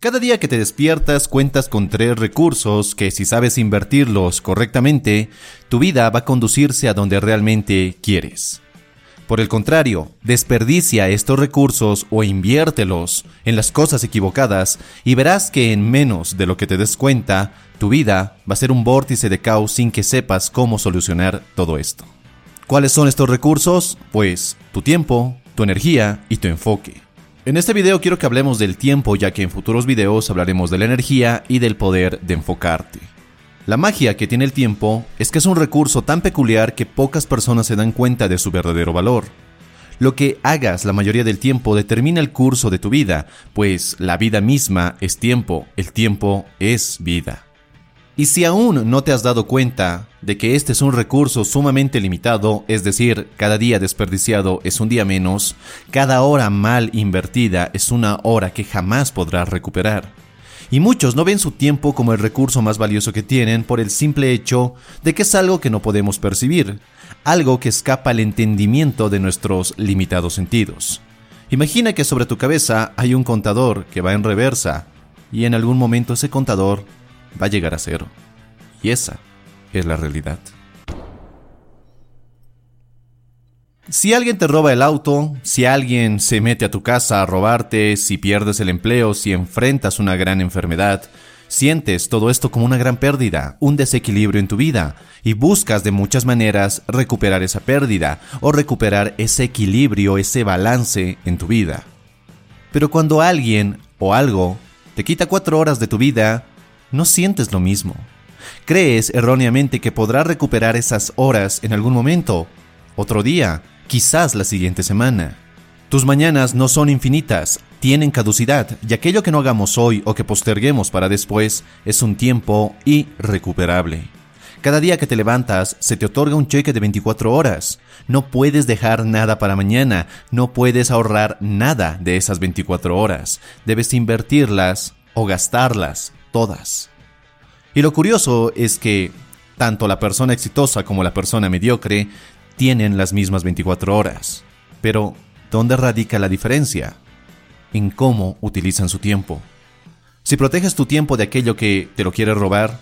Cada día que te despiertas cuentas con tres recursos que si sabes invertirlos correctamente, tu vida va a conducirse a donde realmente quieres. Por el contrario, desperdicia estos recursos o inviértelos en las cosas equivocadas y verás que en menos de lo que te des cuenta, tu vida va a ser un vórtice de caos sin que sepas cómo solucionar todo esto. ¿Cuáles son estos recursos? Pues tu tiempo, tu energía y tu enfoque. En este video quiero que hablemos del tiempo ya que en futuros videos hablaremos de la energía y del poder de enfocarte. La magia que tiene el tiempo es que es un recurso tan peculiar que pocas personas se dan cuenta de su verdadero valor. Lo que hagas la mayoría del tiempo determina el curso de tu vida, pues la vida misma es tiempo, el tiempo es vida. Y si aún no te has dado cuenta de que este es un recurso sumamente limitado, es decir, cada día desperdiciado es un día menos, cada hora mal invertida es una hora que jamás podrás recuperar. Y muchos no ven su tiempo como el recurso más valioso que tienen por el simple hecho de que es algo que no podemos percibir, algo que escapa al entendimiento de nuestros limitados sentidos. Imagina que sobre tu cabeza hay un contador que va en reversa, y en algún momento ese contador va a llegar a cero. Y esa es la realidad. Si alguien te roba el auto, si alguien se mete a tu casa a robarte, si pierdes el empleo, si enfrentas una gran enfermedad, sientes todo esto como una gran pérdida, un desequilibrio en tu vida, y buscas de muchas maneras recuperar esa pérdida o recuperar ese equilibrio, ese balance en tu vida. Pero cuando alguien o algo te quita cuatro horas de tu vida, no sientes lo mismo. Crees erróneamente que podrás recuperar esas horas en algún momento, otro día, quizás la siguiente semana. Tus mañanas no son infinitas, tienen caducidad, y aquello que no hagamos hoy o que posterguemos para después es un tiempo irrecuperable. Cada día que te levantas se te otorga un cheque de 24 horas. No puedes dejar nada para mañana, no puedes ahorrar nada de esas 24 horas. Debes invertirlas o gastarlas todas. Y lo curioso es que tanto la persona exitosa como la persona mediocre tienen las mismas 24 horas. Pero, ¿dónde radica la diferencia? En cómo utilizan su tiempo. Si proteges tu tiempo de aquello que te lo quiere robar,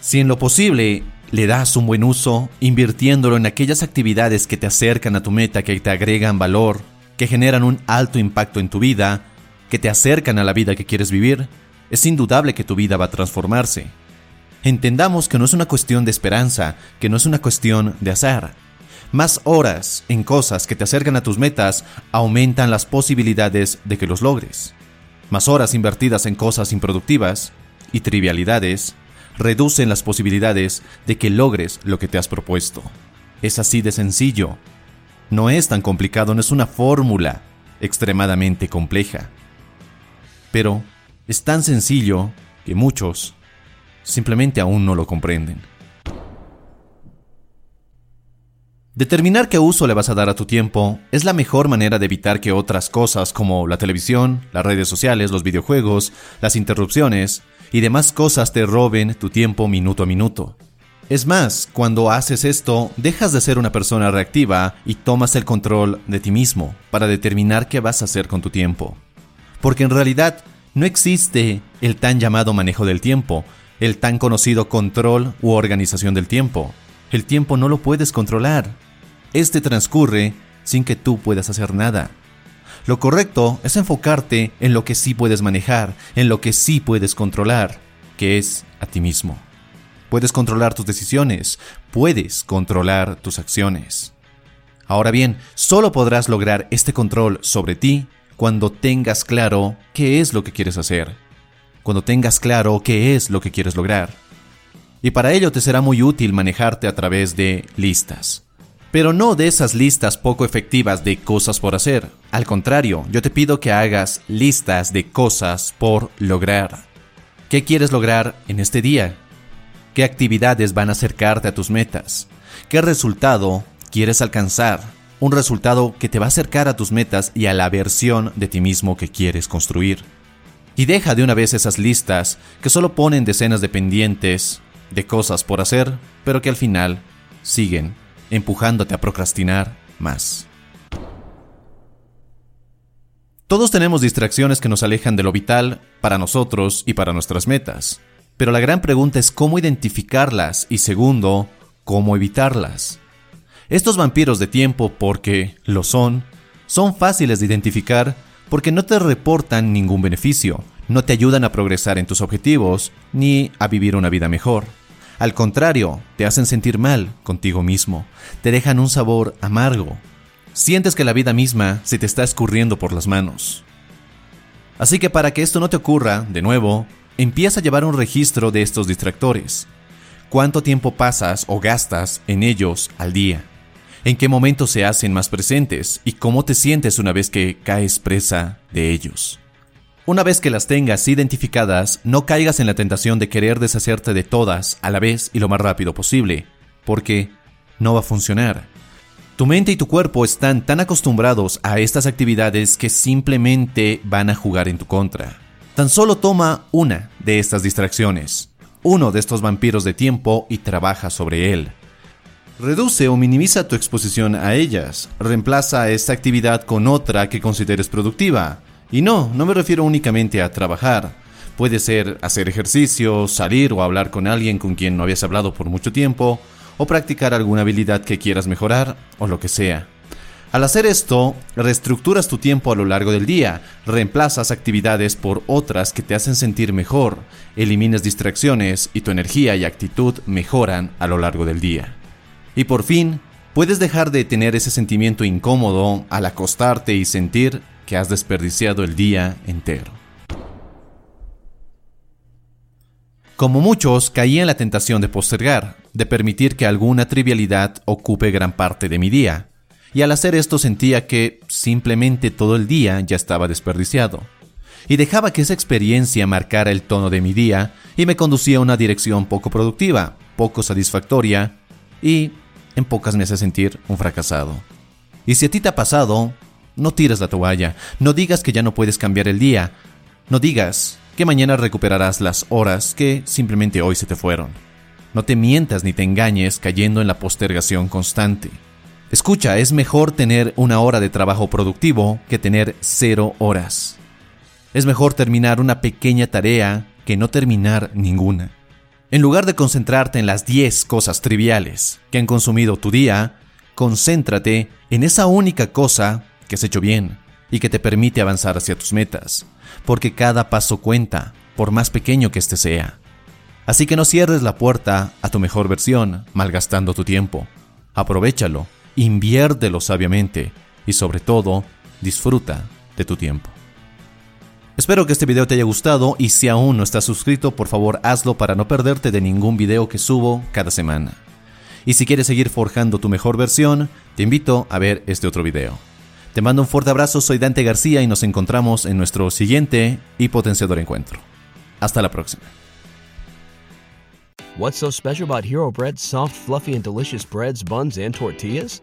si en lo posible le das un buen uso, invirtiéndolo en aquellas actividades que te acercan a tu meta, que te agregan valor, que generan un alto impacto en tu vida, que te acercan a la vida que quieres vivir, es indudable que tu vida va a transformarse. Entendamos que no es una cuestión de esperanza, que no es una cuestión de azar. Más horas en cosas que te acercan a tus metas aumentan las posibilidades de que los logres. Más horas invertidas en cosas improductivas y trivialidades reducen las posibilidades de que logres lo que te has propuesto. Es así de sencillo. No es tan complicado, no es una fórmula extremadamente compleja. Pero es tan sencillo que muchos simplemente aún no lo comprenden. Determinar qué uso le vas a dar a tu tiempo es la mejor manera de evitar que otras cosas como la televisión, las redes sociales, los videojuegos, las interrupciones y demás cosas te roben tu tiempo minuto a minuto. Es más, cuando haces esto, dejas de ser una persona reactiva y tomas el control de ti mismo para determinar qué vas a hacer con tu tiempo. Porque en realidad no existe el tan llamado manejo del tiempo, el tan conocido control u organización del tiempo. El tiempo no lo puedes controlar. Este transcurre sin que tú puedas hacer nada. Lo correcto es enfocarte en lo que sí puedes manejar, en lo que sí puedes controlar, que es a ti mismo. Puedes controlar tus decisiones, puedes controlar tus acciones. Ahora bien, solo podrás lograr este control sobre ti cuando tengas claro qué es lo que quieres hacer, cuando tengas claro qué es lo que quieres lograr. Y para ello te será muy útil manejarte a través de listas. Pero no de esas listas poco efectivas de cosas por hacer. Al contrario, yo te pido que hagas listas de cosas por lograr. ¿Qué quieres lograr en este día? ¿Qué actividades van a acercarte a tus metas? ¿Qué resultado quieres alcanzar? Un resultado que te va a acercar a tus metas y a la versión de ti mismo que quieres construir. Y deja de una vez esas listas que solo ponen decenas de pendientes, de cosas por hacer, pero que al final siguen empujándote a procrastinar más. Todos tenemos distracciones que nos alejan de lo vital para nosotros y para nuestras metas. Pero la gran pregunta es cómo identificarlas y segundo, cómo evitarlas. Estos vampiros de tiempo, porque lo son, son fáciles de identificar porque no te reportan ningún beneficio, no te ayudan a progresar en tus objetivos ni a vivir una vida mejor. Al contrario, te hacen sentir mal contigo mismo, te dejan un sabor amargo, sientes que la vida misma se te está escurriendo por las manos. Así que para que esto no te ocurra, de nuevo, empieza a llevar un registro de estos distractores. ¿Cuánto tiempo pasas o gastas en ellos al día? ¿En qué momentos se hacen más presentes? ¿Y cómo te sientes una vez que caes presa de ellos? Una vez que las tengas identificadas, no caigas en la tentación de querer deshacerte de todas a la vez y lo más rápido posible, porque no va a funcionar. Tu mente y tu cuerpo están tan acostumbrados a estas actividades que simplemente van a jugar en tu contra. Tan solo toma una de estas distracciones, uno de estos vampiros de tiempo y trabaja sobre él. Reduce o minimiza tu exposición a ellas. Reemplaza esta actividad con otra que consideres productiva. Y no, no me refiero únicamente a trabajar. Puede ser hacer ejercicio, salir o hablar con alguien con quien no habías hablado por mucho tiempo, o practicar alguna habilidad que quieras mejorar o lo que sea. Al hacer esto, reestructuras tu tiempo a lo largo del día, reemplazas actividades por otras que te hacen sentir mejor, eliminas distracciones y tu energía y actitud mejoran a lo largo del día. Y por fin, puedes dejar de tener ese sentimiento incómodo al acostarte y sentir que has desperdiciado el día entero. Como muchos, caí en la tentación de postergar, de permitir que alguna trivialidad ocupe gran parte de mi día, y al hacer esto sentía que simplemente todo el día ya estaba desperdiciado, y dejaba que esa experiencia marcara el tono de mi día y me conducía a una dirección poco productiva, poco satisfactoria, y en pocas me sentir un fracasado. Y si a ti te ha pasado, no tires la toalla, no digas que ya no puedes cambiar el día, no digas que mañana recuperarás las horas que simplemente hoy se te fueron. No te mientas ni te engañes cayendo en la postergación constante. Escucha, es mejor tener una hora de trabajo productivo que tener cero horas. Es mejor terminar una pequeña tarea que no terminar ninguna. En lugar de concentrarte en las 10 cosas triviales que han consumido tu día, concéntrate en esa única cosa que has hecho bien y que te permite avanzar hacia tus metas porque cada paso cuenta, por más pequeño que éste sea. Así que no cierres la puerta a tu mejor versión, malgastando tu tiempo. Aprovechalo, inviértelo sabiamente y sobre todo, disfruta de tu tiempo. Espero que este video te haya gustado y si aún no estás suscrito, por favor hazlo para no perderte de ningún video que subo cada semana. Y si quieres seguir forjando tu mejor versión, te invito a ver este otro video. Te mando un fuerte abrazo, soy Dante García y nos encontramos en nuestro siguiente y potenciador encuentro. Hasta la próxima. What's so special about Hero soft, fluffy, and delicious breads, buns, and tortillas?